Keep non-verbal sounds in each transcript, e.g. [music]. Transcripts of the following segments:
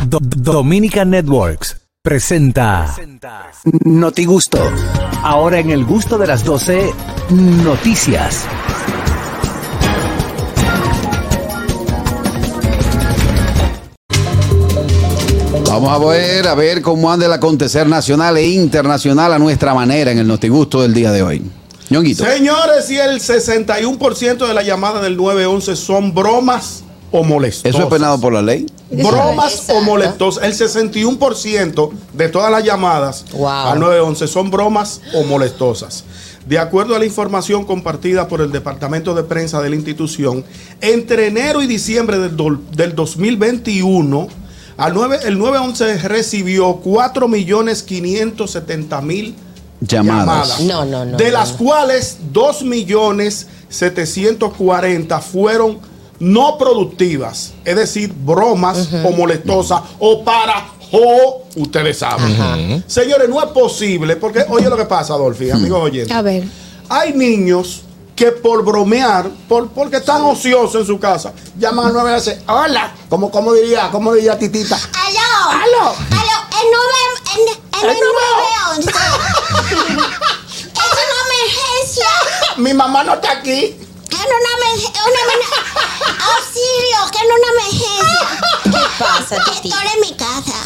Do- Do- Dominica Networks presenta Noti Gusto. Ahora en el gusto de las 12, noticias. Vamos a ver, a ver cómo anda el acontecer nacional e internacional a nuestra manera en el Notigusto del día de hoy. Ñonguito. Señores, y el 61% de las llamadas del 911 son bromas o molestosas. ¿Eso es penado por la ley? Bromas Exacto. o molestosas. El 61% de todas las llamadas Wow. al 911 son bromas o molestosas. De acuerdo a la información compartida por el Departamento de Prensa de la institución, entre enero y diciembre del, do- del 2021, al 9, el 911 recibió 4.570.000 Llamadas. No, no, no, De no. las cuales 2.740.000 fueron no productivas, es decir, bromas o molestosas o para o ustedes saben. Señores, no es posible, porque oye lo que pasa, Adolfi, amigos oyentes. A ver. Hay niños que por bromear, por, porque están ociosos en su casa, llaman al 911, hola, como, como diría, como diría Titita. Aló. Aló. Aló. El nueve, en, en El el 911. es una emergencia. Mi mamá no está aquí. Una emergencia. Una emergencia. [laughs] Auxilio, que es una emergencia. ¿Qué pasa, Titi? Estoy en mi casa.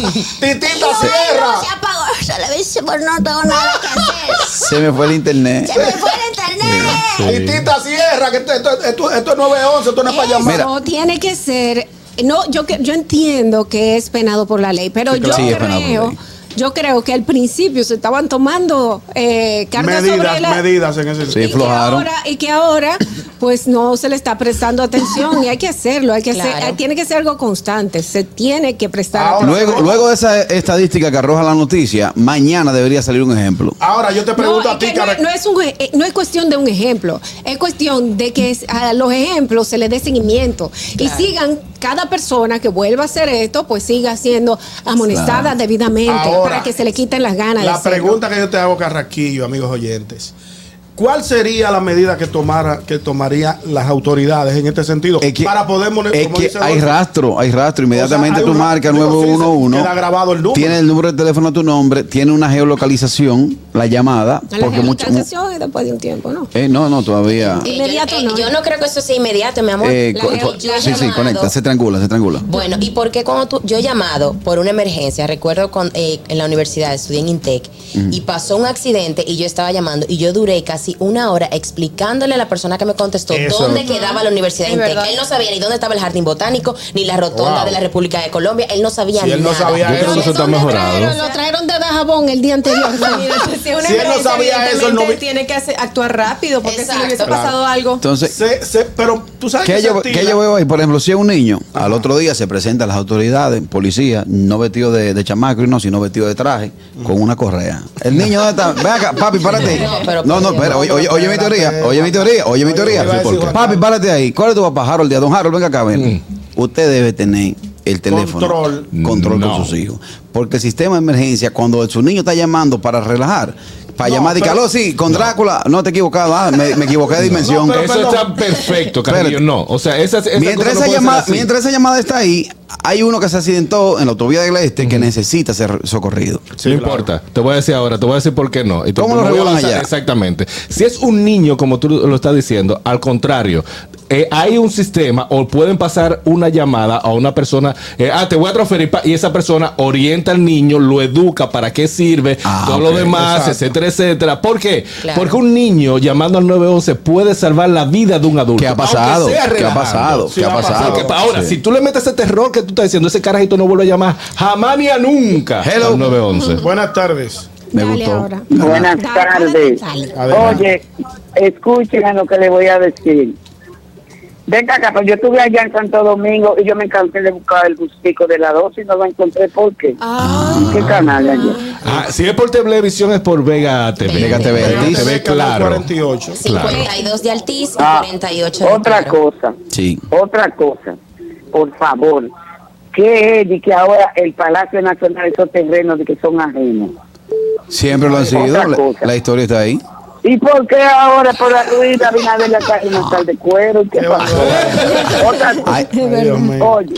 [laughs] Titita, No, cierra. Se apagó la televisión, pero no tengo nada que hacer. Se me fue el internet. Se me fue el internet. Titita, cierra, que esto, esto, esto- esto es 911, esto no es para llamar. No, tiene que ser. No, yo, que- yo entiendo que es penado por la ley, pero Sí, yo claro. Sí, es penado por la creo. Yo creo que al principio se estaban tomando eh, cartas sobre medidas, la, medidas en ese Sí, sentido. y que, flojaron. ahora, y que ahora, pues no se le está prestando atención y hay que hacerlo, hay que Claro. hacer, tiene que ser algo constante, se tiene que prestar Ahora- atención. Luego, luego de esa estadística que arroja la noticia, mañana debería salir un ejemplo. Ahora yo te pregunto no, a ti, que cara. es- no es un, eh, no es cuestión de un ejemplo, es cuestión de que a los ejemplos se le dé seguimiento y sigan cada persona que vuelva a hacer esto, pues siga siendo amonestada Claro. debidamente Ahora, para que se le quiten las ganas. La pregunta que yo te hago, Carraquillo, amigos oyentes. ¿Cuál sería la medida que tomara que tomaría las autoridades en este sentido Es que, para poder mone- es que dice hay rastro, hay rastro. Inmediatamente O sea, tú marcas digo, sí, 911. queda grabado el número. Tiene el número de teléfono a tu nombre, tiene una geolocalización, la llamada. La Porque mucho. geolocalización es después de un tiempo, ¿no? Eh, no, no, todavía. Eh, Inmediato yo, eh, no. yo no creo que eso sea inmediato, mi amor. Eh, La yo sí, sí, conecta, se triangula, se triangula. Bueno, ¿y por qué cuando tú, yo he llamado por una emergencia, recuerdo con, eh, en la universidad, estudié en Intec, y pasó un accidente y yo estaba llamando y yo duré casi una hora explicándole a la persona que me contestó Eso. dónde quedaba la universidad. Él no sabía ni dónde estaba el jardín botánico, ni la rotonda Wow. de la República de Colombia, él no sabía Si él no nada. sabía Yo creo que eso está ¿Dónde mejorado. trajeron? Lo trajeron de Dajabón el día anterior. [laughs] Si, una Si él no sabía eso, él no vi- evidentemente tiene que hacer- actuar rápido, porque si le hubiese Claro. pasado algo. Entonces, Se- se- pero tú sabes ¿Qué que yo, qué yo veo ahí? Por ejemplo, si es un niño, al otro día se presentan las autoridades, policía, no vestido de, de chamaco y no, sino vestido de traje, con una correa. El niño, ¿dónde está? Ven acá, papi, [laughs] párate. No, pero- No, no, espera, oye, oye, oye mi teoría, oye mi teoría, oye mi teoría. Papi, párate ahí. ¿Cuál es tu papá? Harold Díaz. Don Harold, venga acá, ven. Usted debe tener el teléfono. Control. Control No. con sus hijos. Porque el sistema de emergencia, cuando su niño está llamando para relajar, para No, llamar y calor, sí, con Drácula, no te equivocado, ah, me, me equivoqué de [laughs] dimensión. No, pero- Eso está perfecto, [laughs] Carrillo. No, o sea, esa, esa mientras, esa llamada, mientras esa llamada está ahí, hay uno que se accidentó en la autovía del Este que necesita ser socorrido. Sí, no claro. importa. Te voy a decir ahora, te voy a decir por qué no. Y ¿Cómo lo regulan allá? Exactamente. Si es un niño, como tú lo estás diciendo, al contrario, eh, hay un sistema o pueden pasar una llamada a una persona, eh, ah, te voy a transferir, pa- y esa persona orienta al niño, lo educa, para qué sirve, Ah, todo lo demás, exacto. etcétera, etcétera. ¿Por qué? Claro. Porque un niño llamando al 911 puede salvar la vida de un adulto. ¿Qué ha pasado? ¿Qué ha pasado? Sí, ¿Qué ha pasado. Porque ahora, Sí. si tú le metes ese terror que tú estás diciendo, ese carajito no vuelve a llamar jamás ni a nunca Hello. al 911. [laughs] Buenas tardes. Me Dale gustó. ahora. Buenas tardes. Oye, escuchen a lo que le voy a decir. Venga acá, pues yo estuve allá en Santo Domingo y yo me cansé de buscar el gustico de la dosis y no lo encontré. ¿Por qué? Ah, ¿Qué canal allá? Ah, si es por televisión, es por Vega TV. Vega TV. TV, canal claro. 48. 52 de Altiz y Ah, 48 de otra Claro. cosa, Sí. otra cosa. Por favor, ¿qué es de que ahora el Palacio Nacional, esos terrenos de que son ajenos? Siempre lo han sido. Otra La, cosa. la historia está ahí. ¿Y por qué ahora por la Ruiz Abinader la calle no está de cuero? ¿Y qué pasó? Otra. Ay. Oye,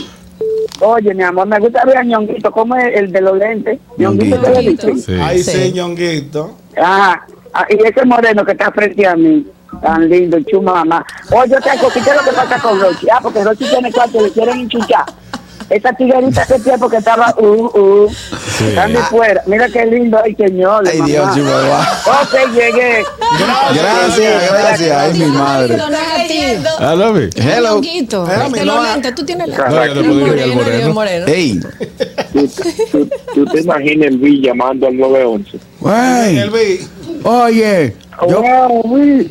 Oye, mi amor, me gusta ver a Ñonguito, como es el de los lentes. Ñonguito Ñonguito. de Leticia. Sí. Ay, Sí. sí, ñonguito. Ajá. Ah, y ese moreno que está frente a mí, tan lindo, chuma mamá. Oye, otra cosa, ¿qué es lo que pasa con Rochi? Ah, porque Rochi tiene cuatro, le quieren enchuchar. Esa tiguerita hace tiempo que estaba, uh, uh, están de fuera. Mira qué lindo, ay, señor. Ay, Dios, Chihuahua. Ok, llegué. Gracias, gracias. Ay, mi madre. I love it. Hello. Ah. lentes, tú tienes al moreno. Ey, ¿Tú, te imaginas el B llamando al 911? El güey. vi. Oye, yo,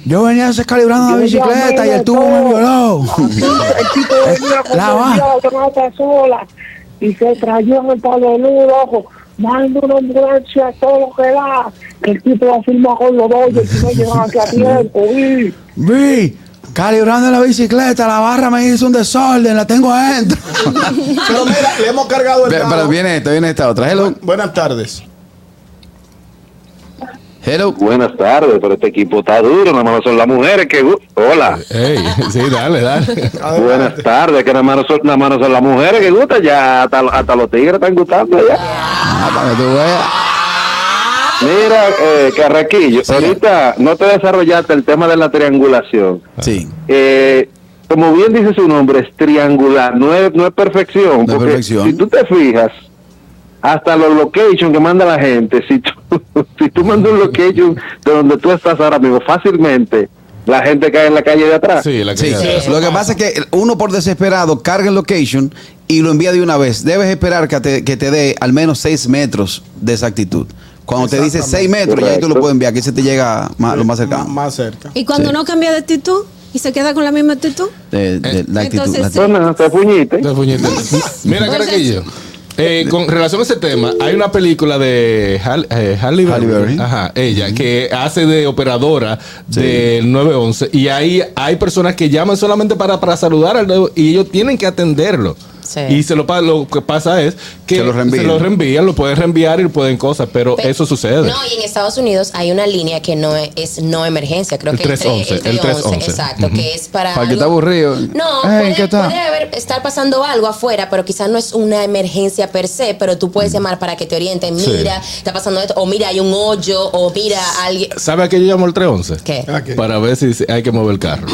yo venía calibrando la bicicleta y el tubo me violó. El tipo [laughs] venía con La sola y se trayó en el palenudo, ojo. Manda una ambulancia a todo lo que da. Que el tipo la firma con los dos y no llegan aquí a tiempo. uy. Vi, calibrando la bicicleta, la barra me hizo un desorden, la tengo adentro. [laughs] Pero mira, le hemos cargado el Pero carro. viene esta, viene esta otra. Hello, Buenas tardes. Hello. Buenas tardes, pero este equipo está duro, nada más son las mujeres que... Hola. [laughs] Sí, dale, dale. Buenas tardes, que nada más, son, nada más no son las mujeres que gustan, ya hasta, hasta los tigres están gustando ya. Ah, para que tú veas. Mira, eh, Carraquillo, ahorita no te desarrollaste el tema de la triangulación. Sí. Eh, como bien dice su nombre, es triangular, no es, no es perfección. No es porque perfección. Si tú te fijas, hasta los locations que manda la gente, si tú, tú mandas un location de donde tú estás ahora mismo, fácilmente la gente cae en la calle de atrás. Sí, la Sí, que lo que pasa es que uno por desesperado carga el location y lo envía de una vez. Debes esperar que te, que te dé al menos 6 metros de exactitud. Cuando te dice 6 metros, ya ahí tú lo Correcto. puedes enviar, que se te llega más, lo más Má- cercano. Más cerca. Y cuando Sí. no cambia de actitud y se queda con la misma actitud. De, de la actitud. Entonces, la actitud. Bueno, te puñiste. Te puñete. [laughs] Mira, Caraquillo. Eh, con relación a ese tema, hay una película de eh, Halle Berry. Ajá, ella, que hace de operadora del 911 y ahí hay personas que llaman solamente para, para saludar al nuevo- y ellos tienen que atenderlo. Sí. Y se lo, pa- lo que pasa es que Se lo reenvían. se lo reenvían, lo pueden reenviar y pueden cosas, pero Pe- eso sucede. No, y en Estados Unidos hay una línea que no es, es no emergencia, creo El que 311, tre- el 311. exacto, que es para Para que está aburrido. No, puede, puede haber, estar pasando algo afuera, pero quizás no es una emergencia per se, pero tú puedes llamar para que te orienten, Sí. mira, está pasando esto, o mira, hay un hoyo, o mira, alguien... ¿Sabe a qué yo llamo el 311? ¿Qué? ¿A qué? Para ver si hay que mover el carro.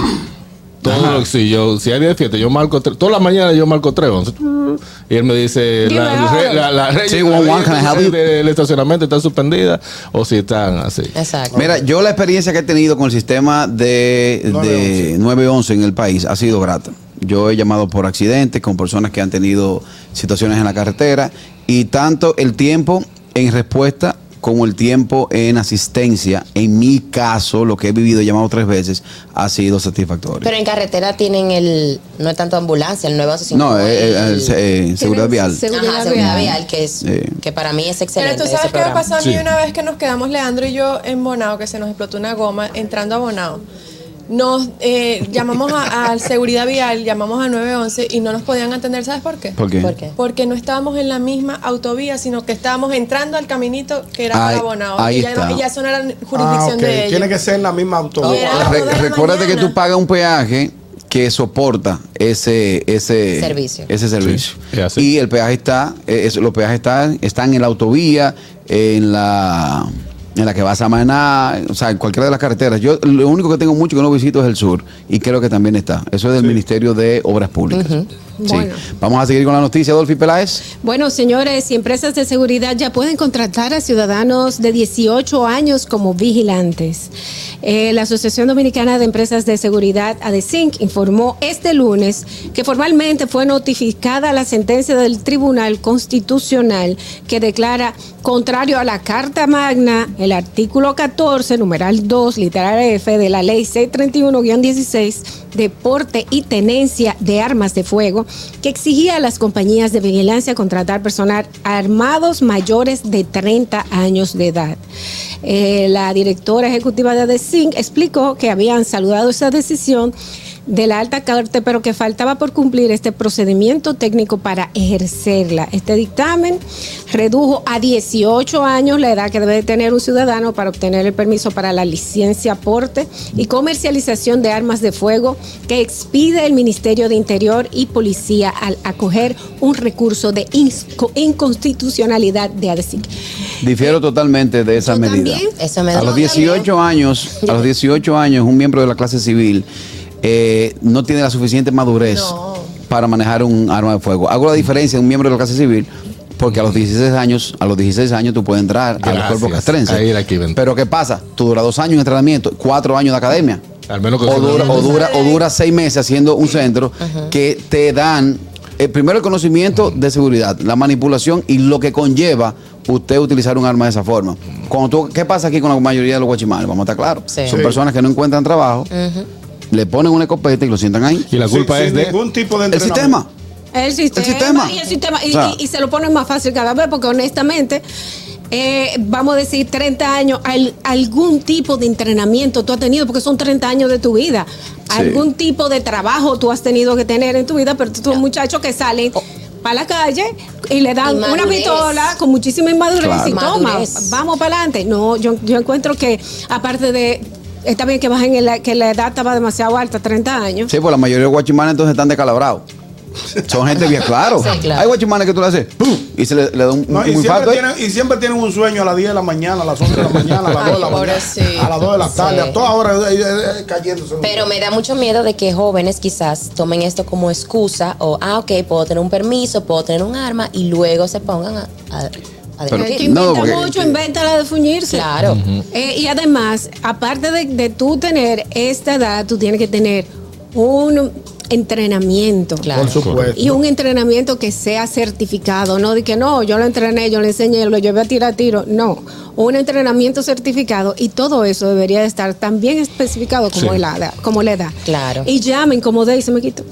Todo, si yo si hay día de fiesta, yo marco todas las mañanas yo marco 311 y él me dice la, la, del estacionamiento está suspendida o si están así. Exacto. Mira, yo la experiencia que he tenido con el sistema de, de 911. 911 en el país ha sido grata. Yo he llamado por accidentes con personas que han tenido situaciones en la carretera y tanto el tiempo en respuesta como el tiempo en asistencia, en mi caso, lo que he vivido, llamado tres veces, ha sido satisfactorio. Pero en carretera tienen el, no es tanto ambulancia, el 911. no, eh, eh, el- eh, seguridad vial. Seguridad Ajá, seguridad vial. vial, que es Sí. que para mí es Pero excelente. tú sabes qué me pasó a mí Sí. una vez que nos quedamos Leandro y yo en Bonao, que se nos explotó una goma entrando a Bonao. Nos eh, llamamos a, a seguridad vial, llamamos a 911 y no nos podían atender. ¿Sabes por qué? ¿Por qué? ¿Por qué? Porque no estábamos en la misma autovía, sino que estábamos entrando al caminito que era Ahí- para Bonao. ahí y ya, está. no- y ya eso no era jurisdicción Ah, ok. de ellos. Tiene que ser en la misma autovía. era- a las Re- recuérdate que tú pagas un peaje que soporta ese ese Servicio. ese servicio. Sí, y el peaje está eh, es- los peajes están están en la autovía en la en la que vas a Maná, o sea, en cualquiera de las carreteras. Yo lo único que tengo mucho que no visito es el sur y creo que también está. Eso es del Ministerio de Obras Públicas. Bueno. Vamos a seguir con la noticia, Dolphy Peláez. Bueno, señores y empresas de seguridad ya pueden contratar a ciudadanos de 18 años como vigilantes. Eh, la Asociación Dominicana de Empresas de Seguridad, ADESINC, informó este lunes que formalmente fue notificada la sentencia del Tribunal Constitucional que declara contrario a la Carta Magna el artículo 14, numeral 2, literal F de la Ley 631-16 de porte y tenencia de armas de fuego que exigía a las compañías de vigilancia contratar personal armados mayores de 30 años de edad. Eh, la directora ejecutiva de ADESINC explicó que habían saludado esa decisión de la alta corte, pero que faltaba por cumplir este procedimiento técnico para ejercerla. Este dictamen redujo a 18 años la edad que debe tener un ciudadano para obtener el permiso para la licencia, porte y comercialización de armas de fuego que expide el Ministerio de Interior y Policía al acoger un recurso de inconstitucionalidad de ADESIC. Difiero totalmente de esa Yo medida. también. Eso me A los da- 18 años, a los 18 años, un miembro de la clase civil eh, no tiene la suficiente madurez para manejar un arma de fuego. Hago la diferencia de un miembro de la clase civil porque a los 16 años, a los 16 años tú puedes entrar al Gracias. cuerpo castrense. Ahí era aquí ven. Pero ¿qué pasa? Tú duras dos años en entrenamiento, cuatro años de academia. Al menos que o se- dura, o dura, o dura seis meses haciendo un centro que te dan eh, primero el conocimiento de seguridad, la manipulación y lo que conlleva usted utilizar un arma de esa forma. Cuando tú, ¿Qué pasa aquí con la mayoría de los guachimanes? Vamos a estar claros. Sí. Son Sí. personas que no encuentran trabajo, le ponen una escopeta y lo sientan ahí. Y la culpa Sin- es sin de. ningún tipo de El entrenamiento. sistema. El sistema, sistema. y el sistema y, O sea- y- y se lo ponen más fácil cada vez porque honestamente eh, vamos a decir 30 años al- algún tipo de entrenamiento tú has tenido porque son 30 años de tu vida Sí. algún tipo de trabajo tú has tenido que tener en tu vida pero tú un muchacho que salen para la calle y le dan una pistola con muchísima inmadurez Claro. y toma, Madurez. vamos para adelante. No, yo, yo encuentro que aparte de, está bien que bajen en la, que la edad estaba demasiado alta, 30 años. Sí, pues la mayoría de los guachimanes entonces están descalabrados. Son gente bien claro. Sí, claro. Hay guachimanes que tú le haces ¡pum! y se le, le da un, No, un y, infarto. siempre tienen, y siempre tienen un sueño a las 10 de la mañana, a las 11 de la mañana, a las [laughs] 2 de la mañana, a las 2 de la tarde, Sí. a todas horas cayéndose. Pero me da mucho miedo de que jóvenes quizás tomen esto como excusa o, ah, ok, puedo tener un permiso, puedo tener un arma y luego se pongan a Pero- que. No, inventa porque- mucho, inventa la de fuñirse. Claro. Eh, y además, aparte de, de tú tener esta edad, tú tienes que tener un entrenamiento. Claro. Por supuesto. Y un entrenamiento que sea certificado, no de que no, yo lo entrené, yo le enseñé, lo llevé a tirar tiro. No, un entrenamiento certificado y todo eso debería de estar también especificado como, Sí. la, edad, como la edad. Claro. Y llamen como de y se me quitó.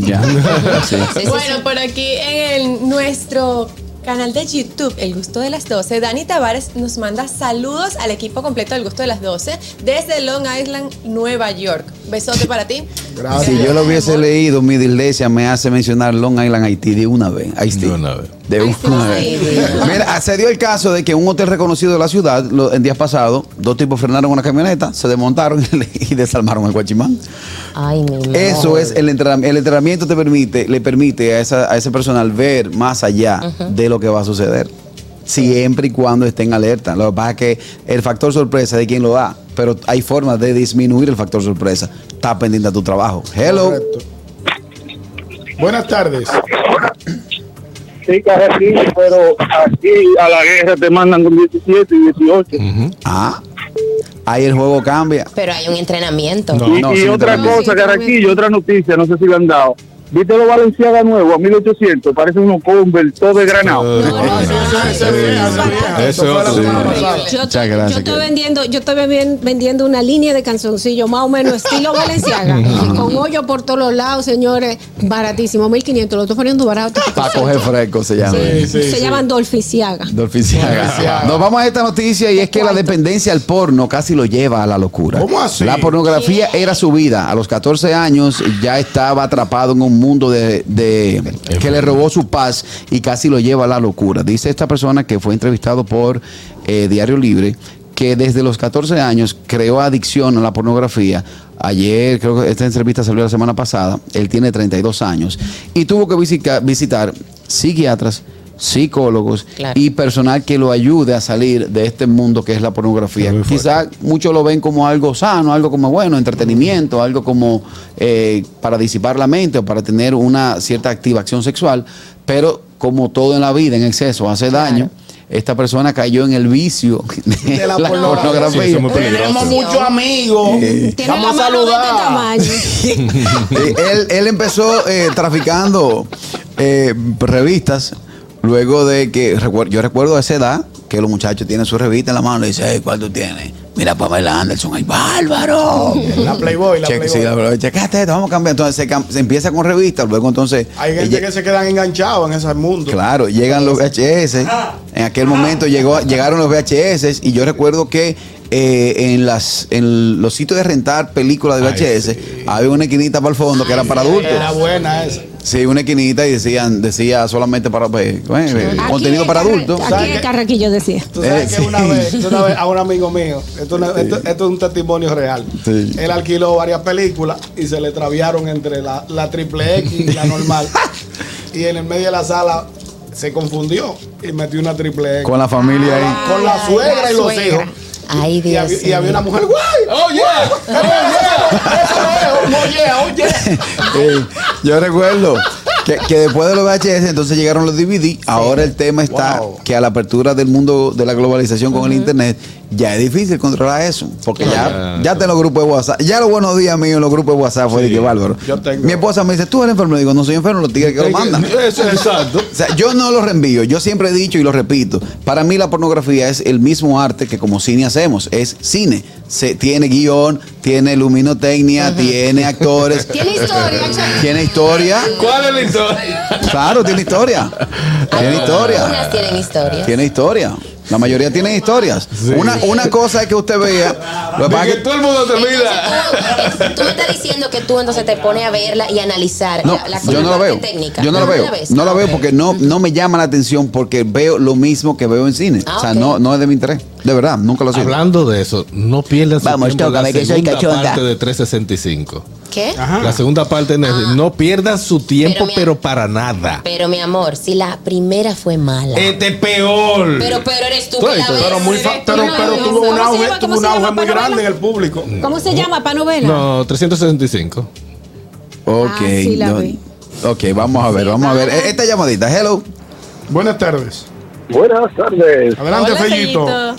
Ya. Sí. [laughs] Sí, sí, Bueno, por aquí en el- nuestro canal de YouTube, El Gusto de las 12, Dani Tavares nos manda saludos al equipo completo del Gusto de las 12 desde Long Island, Nueva York. Besote para ti. Gracias. Si yo lo hubiese leído, mi dislexia me hace mencionar Long Island, Haití de una vez. Haití. De una vez. De Ay. [laughs] Mira, se dio el caso de que un hotel reconocido de la ciudad, lo- en días pasados, dos tipos frenaron una camioneta, se desmontaron [laughs] y desarmaron el guachimán. Ay, mi. Eso es el entrenamiento. El entrenamiento te permite, le permite a, esa- a ese personal ver más allá de lo que va a suceder. Siempre y cuando esté en alerta. Lo que pasa es que el factor sorpresa de quien lo da, pero hay formas de disminuir el factor sorpresa. Está pendiente a tu trabajo. Hello. Correcto. Buenas tardes. Sí, carajillo, pero aquí a la guerra te mandan con 17 y 18. Ah, ahí el juego cambia. Pero hay un entrenamiento. No. Y, y sí, otra cosa, Carraquillo, otra noticia, no sé si le han dado. ¿Viste los Valenciaga nuevos a 1800? Parece unos Converse, todo de granado. Eh, eso. Yo, Muchas gracias, yo estoy vendiendo, yo estoy ven- vendiendo una línea de canzoncillos más o menos estilo Valenciaga, con hoyo por todos los lados, señores, baratísimo, 1500, lo estoy poniendo barato. Para coger fresco se llama. Sí, sí, Se sí. llaman Dolficiaga. Dolficiaga. Dolficiaga. Nos vamos a esta noticia y es que la dependencia al porno casi lo lleva a la locura. ¿Cómo así? La pornografía era su vida. A los 14 años ya estaba atrapado en un mundo de, de- que le robó su paz y casi lo lleva a la locura. Dice esta persona que fue entrevistado por eh, Diario Libre que desde los 14 años creó adicción a la pornografía. Ayer, creo que esta entrevista salió la semana pasada, él tiene 32 años y tuvo que visita- visitar psiquiatras, psicólogos Claro. y personal que lo ayude a salir de este mundo que es la pornografía. Quizás muchos lo ven como algo sano, algo como bueno, entretenimiento, algo como eh, para disipar la mente o para tener una cierta activación sexual, pero como todo en la vida, en exceso, hace daño. Esta persona cayó en el vicio de, De la la, pornografía. Sí. Tenemos muchos amigos. Tiene Vamos a este saludar. [laughs] Eh, él, él empezó eh, traficando eh, revistas luego de que yo recuerdo a esa edad que los muchachos tienen su revista en la mano y le dicen, "Hey, ¿cuál tú tienes? Mira Pamela Anderson, ¡ay, bárbaro! La Playboy, la Che- Playboy. sí, la Playboy. Checate esto, vamos a cambiar. Entonces se, cam- se empieza con revistas, luego entonces... Hay gente que se quedan enganchados en ese mundo. Claro, llegan los VHS. En aquel momento llegó, llegaron los VHS y yo recuerdo que eh, en las en los sitios de rentar películas de VHS había una esquinita para el fondo que era para adultos. Era buena esa. Sí, una esquinita y decían decía solamente para pues, eh, contenido en para adultos. Aquí en Carraquillo decía. Tú sabes Eh, que una vez, una vez a un amigo mío, esto, no- esto- esto es un testimonio real. Sí. Él alquiló varias películas y se le traviaron entre la, la triple X y la normal. [laughs] y en el medio de la sala se confundió y metió una triple X. Con la familia ahí. Con la suegra y los hijos. Ay, Y Dios había, y mío. había una mujer, ¡guay! ¡Oh, yeah! Oye, oye. Eh, yo recuerdo que, que después de los VHS entonces llegaron los DVD. Ahora el tema está Wow. que a la apertura del mundo de la globalización con el internet ya es difícil controlar eso. Porque ya, ya está en los grupos de WhatsApp. Ya los buenos días míos en los grupos de WhatsApp fue de que bárbaro. yo tengo- Mi esposa me dice, tú eres enfermo. Le digo, no soy enfermo, los tigres que lo mandan. [laughs] Eso, exacto. O sea, yo no lo reenvío. Yo siempre he dicho y lo repito. Para mí la pornografía es el mismo arte que como cine hacemos. Es cine. Se, tiene guion, tiene luminotecnia, tiene actores. [laughs] Tiene historia. Tiene historia. ¿Cuál es la historia? Claro, tiene historia. Tiene historia. tienen historia. Tiene historia. La mayoría tienen historias. Una, una cosa es que usted vea. Lo que pasa que todo el mundo te mira. tú, tú me estás diciendo que tú entonces te pones a verla y analizar No, la, la yo no la veo. técnica. Yo no la veo. ves? No la Ah, veo porque no, no me llama la atención porque veo lo mismo que veo en cine. Ah, o sea, ok. no, no es de mi interés. De verdad, nunca lo sido. Hablando de eso, no pierdas Vamos, tiempo tócame, la que soy segunda cachonda. parte de 365. ¿Qué? Ajá. La segunda parte Netflix. No pierdas su tiempo, Pero, para nada. Pero mi amor, si la primera fue mala. Este es peor. pero, pero eres tú que la ves. Pero, muy fa- pero, pero tuvo ¿Cómo un auge, llama? tuvo ¿Cómo un auge muy grande en el público. ¿Cómo se llama? ¿Pa novela? No, 365. Ok. Ah, sí la no- vi. ok, vamos a ver, vamos a ver. Eh, Esta llamadita, hello. Buenas tardes. Buenas tardes. Adelante, Hola, Fellito. Fellito.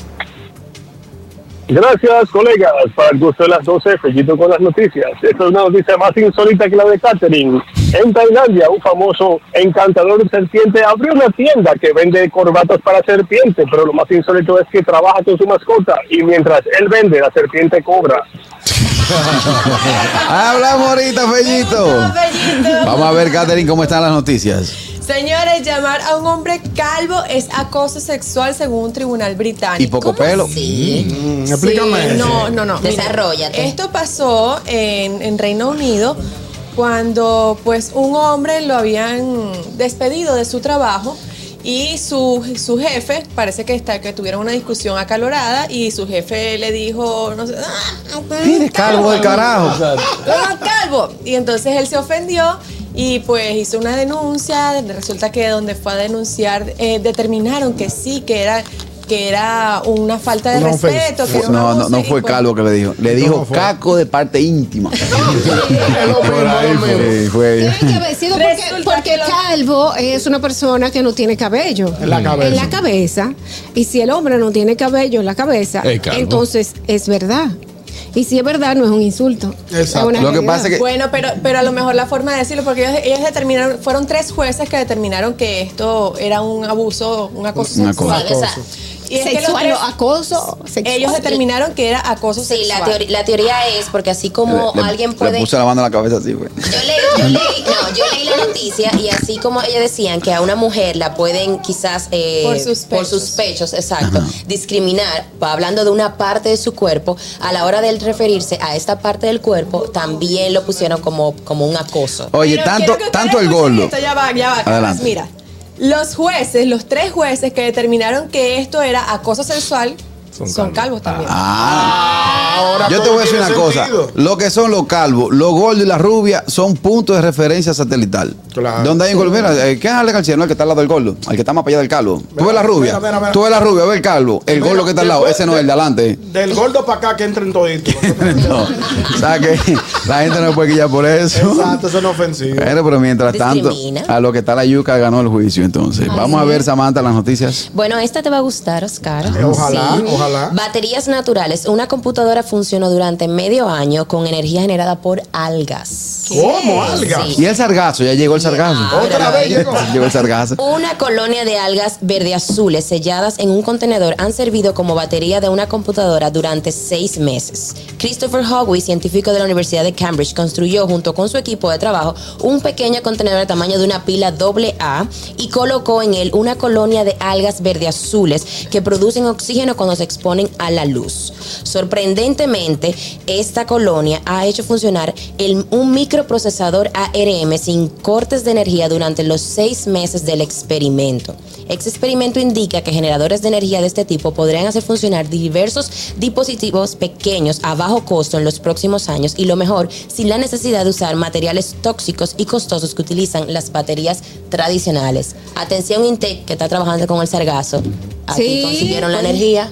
Gracias, colegas. Para el gusto de las 12, Fellito con las noticias. Esta es una noticia más insólita que la de Catherine. En Tailandia, un famoso encantador de serpiente abrió una tienda que vende corbatas para serpiente, pero lo más insólito es que trabaja con su mascota y mientras él vende, la serpiente cobra. [laughs] Hablamos ahorita, Fellito. Vamos a ver, Catherine, cómo están las noticias. Señores, llamar a un hombre calvo es acoso sexual según un tribunal británico. Y poco ¿Cómo pelo. así? Mm, Sí, explícame. eso. no, no, no. mira, Desarróllate. esto pasó en, en Reino Unido cuando pues un hombre lo habían despedido de su trabajo y su, su jefe, parece que, está, que tuvieron una discusión acalorada y su jefe le dijo, no sé, "Ah, Mire, calvo del carajo. ¡Ah, calvo. Y entonces él se ofendió y pues hizo una denuncia. Resulta que donde fue a denunciar eh, determinaron que sí, que era que era una falta de Una respeto. que era No, no, no fue pues, calvo que le dijo. Le dijo caco de parte íntima. [laughs] Tiene que haber sido porque, calvo es una persona que no tiene cabello En la cabeza. En la cabeza. Y si el hombre no tiene cabello en la cabeza, entonces es verdad. Y si es verdad, no es un insulto. Exacto. Es una Lo que pasa es que- Bueno, pero, pero a lo mejor la forma de decirlo, porque ellos, ellos determinaron, fueron tres jueces que determinaron que esto era un abuso, un acoso Un sexual. acoso. o sea, y es que los tres- acoso sexual. ellos determinaron que era acoso Sí, la, sexual. teoría, la teoría es porque así como Le- le- alguien Le puede... puse la mano en la cabeza así, güey. Yo leí, yo, leí, no, yo leí la noticia y así como ellos decían que a una mujer la pueden quizás eh, Por sus por sus pechos. exacto, discriminar, hablando de una parte de su cuerpo, a la hora de él referirse a esta parte del cuerpo, también lo pusieron como, como un acoso. Oye, Pero tanto, tanto el gordo. esto, Ya va, ya va, Adelante. Mira, los jueces, los tres jueces que determinaron que esto era acoso sexual, son, calvos también. Ah. Ahora Yo te voy a decir una cosa. Lo que son los calvos, los gordos y las rubias son puntos de referencia satelital. Claro. Donde hay un gordo, mira, eh, ¿qué es Ale García? No, el que está al lado del gordo. El que está más para allá del calvo. Tú ves la rubia. mira, mira, mira. Tú ves la rubia, ves el calvo. El Mira, gordo que está al lado, ese no es el de adelante. Del gordo para acá que entren toditos. [laughs] No. O sea que la gente no puede quillar por eso. Exacto, eso no es ofensivo. Pero, pero mientras tanto, Discrimina. a lo que está la yuca ganó el juicio entonces. Vamos a ver, Samantha, las noticias. Bueno, esta te va a gustar, Oscar. Eh, ojalá, ojalá. Baterías naturales. Una computadora funcionó durante medio año con energía generada por algas. ¿Cómo? ¿Algas? Sí. Y el sargazo, ya llegó el sargazo. Otra vez llegó. [laughs] Llegó el sargazo. Una colonia de algas verde-azules selladas en un contenedor han servido como batería de una computadora durante seis meses. Christopher Hogwey, científico de la Universidad de Cambridge, construyó junto con su equipo de trabajo un pequeño contenedor de tamaño de una pila AA y colocó en él una colonia de algas verde-azules que producen oxígeno cuando se exponen a la luz. Sorprendentemente, esta colonia ha hecho funcionar el- un microprocesador ARM sin cortes de energía durante los seis meses del experimento. Este experimento indica que generadores de energía de este tipo podrían hacer funcionar diversos dispositivos pequeños a bajo costo en los próximos años y lo mejor, sin la necesidad de usar materiales tóxicos y costosos que utilizan las baterías tradicionales. Atención Intec, que está trabajando con el sargazo. Aquí Sí, consiguieron la energía.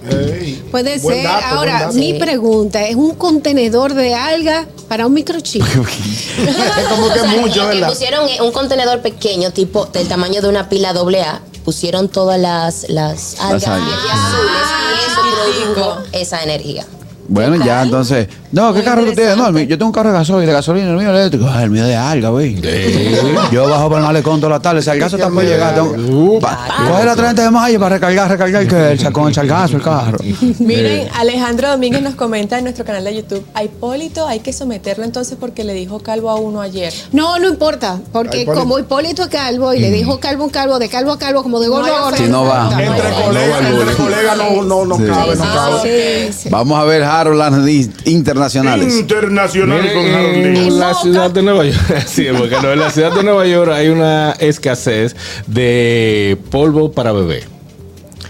Puede buen ser. dato, Ahora, mi Sí. pregunta es un contenedor de alga para un microchip. [laughs] Es como que O sea, mucho, lo que ¿verdad? pusieron un contenedor pequeño, tipo del tamaño de una pila AA, pusieron todas las, las algas algas. verdes azules y eso produjo esa energía. Bueno, ya entonces. No, ¿qué Muy carro tú tienes? No, yo tengo un carro de gasolina, de gasolina, el mío eléctrico. Ah, el mío de alga, güey. Yo bajo por el malecón toda la tarde. El sargazo está por llegar. tengo- Coge la 30 de mayo para recargar, recargar que el, con el sargazo el carro. Miren, Alejandro Domínguez nos comenta en nuestro canal de YouTube, a Hipólito hay que someterlo entonces porque le dijo calvo a uno ayer. No, no importa, porque Hipólito. como Hipólito es calvo y le dijo calvo a calvo, de calvo a calvo, como de gordo a gordo. Si no va. Entre No colegas, entre colegas no, no, no cabe, no cabe. Sí. Vamos a ver, Harold, internacionales. Internacional Miren, con Harold Lee. en la ciudad de Nueva York, [laughs] sí, porque no, en la ciudad de Nueva York hay una escasez de polvo para bebé.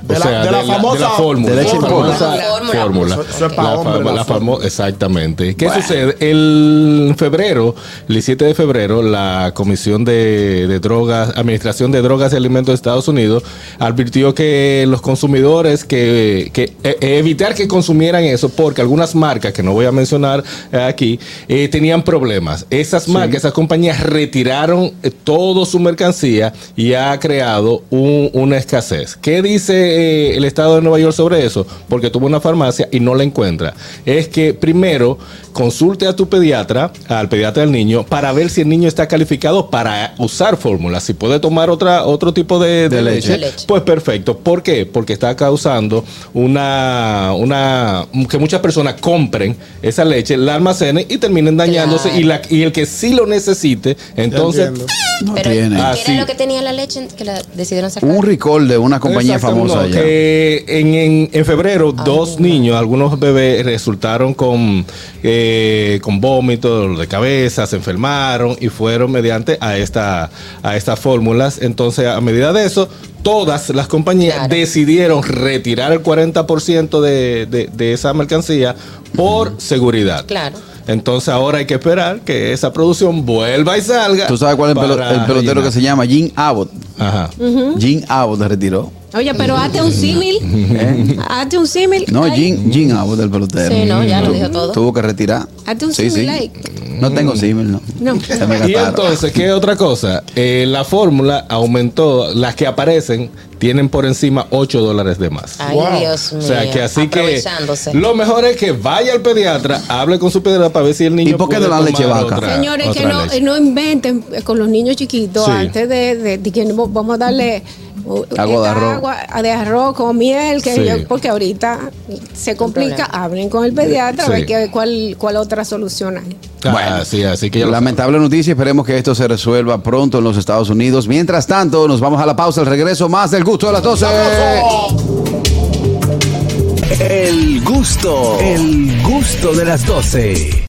De la- de la famosa- de la fórmula. de famosa Fórmula. fórmula. Eso- eso es pa' La fórmula. famo- exactamente. ¿Qué sucede? El febrero, el 17 de febrero, la Comisión de, de Drogas, Administración de Drogas y Alimentos de Estados Unidos advirtió que los consumidores que, que eh, evitar que consumieran eso porque algunas marcas que no voy a mencionar eh, aquí eh, tenían problemas. Esas marcas, esas compañías retiraron eh, toda su mercancía y ha creado un- una escasez. ¿Qué dice eh, el Estado de Nueva York sobre eso? Porque tuvo una farmacia y no la encuentra. Es que primero consulte a tu pediatra, al pediatra del niño, para ver si el niño está calificado para usar fórmulas. Si puede tomar otra, otro tipo de, de De leche, pues perfecto. ¿Por qué? Porque está causando una, una que muchas personas compren esa leche, la almacenen y terminen dañándose. Claro. Y, la, y el que sí lo necesite, entonces. No Pero, tiene. ¿qué Ah, era sí. lo que tenía la leche que la decidieron sacar? Un recall de una compañía famosa no, allá. que en, en- en febrero, dos niños, algunos bebés, resultaron con, eh, con vómitos, dolor de cabeza, se enfermaron y fueron mediante a, esta, a estas fórmulas. Entonces, a medida de eso, todas las compañías Claro. decidieron retirar el 40% de, de, de esa mercancía por seguridad. Claro. Entonces ahora hay que esperar que esa producción vuelva y salga. ¿Tú sabes cuál es el, pelotero rellenar. que se llama Jim Abbott? Ajá. Jim Abbott se retiró. Oye, pero hazte un símil. [laughs] ¿Eh? Hazte un símil. No, Jim, Jim Abbott, el pelotero. Sí, no, ya lo dijo todo. Tuvo que retirar. Hazte un Sí, símil sí. ahí. No tengo símil, no. No. [laughs] Se me Y entonces, ¿qué otra cosa? Eh, la fórmula aumentó, las que aparecen tienen por encima 8 dólares de más. Ay, Wow. Dios mío. O sea, que así que Aprovechándose. lo mejor es que vaya al pediatra, hable con su pediatra para ver si el niño ¿Y por qué puede no la leche vaca? otra- Señores, que no, leche. no inventen eh, con los niños chiquitos Sí. antes de, de- de que no- vamos a darle Agua de arroz. agua de arroz con miel, que Sí. yo- porque ahorita se complica. Hablen con el pediatra a ver qué- cuál, cuál otra solución hay. Ah, Bueno. sí, así que ya Lamentable noticia, esperemos que esto se resuelva pronto en los Estados Unidos. Mientras tanto, nos vamos a la pausa, el regreso más del gusto de las 12. El gusto, el gusto de las 12.